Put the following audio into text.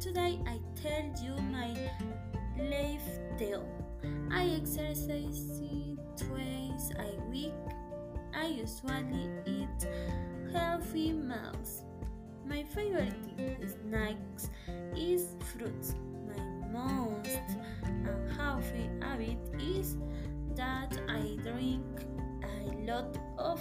Today I tell you my life tale. I exercise twice a week. I usually eat healthy meals. My favorite snacks is fruits. My most unhealthy habit is that I drink a lot of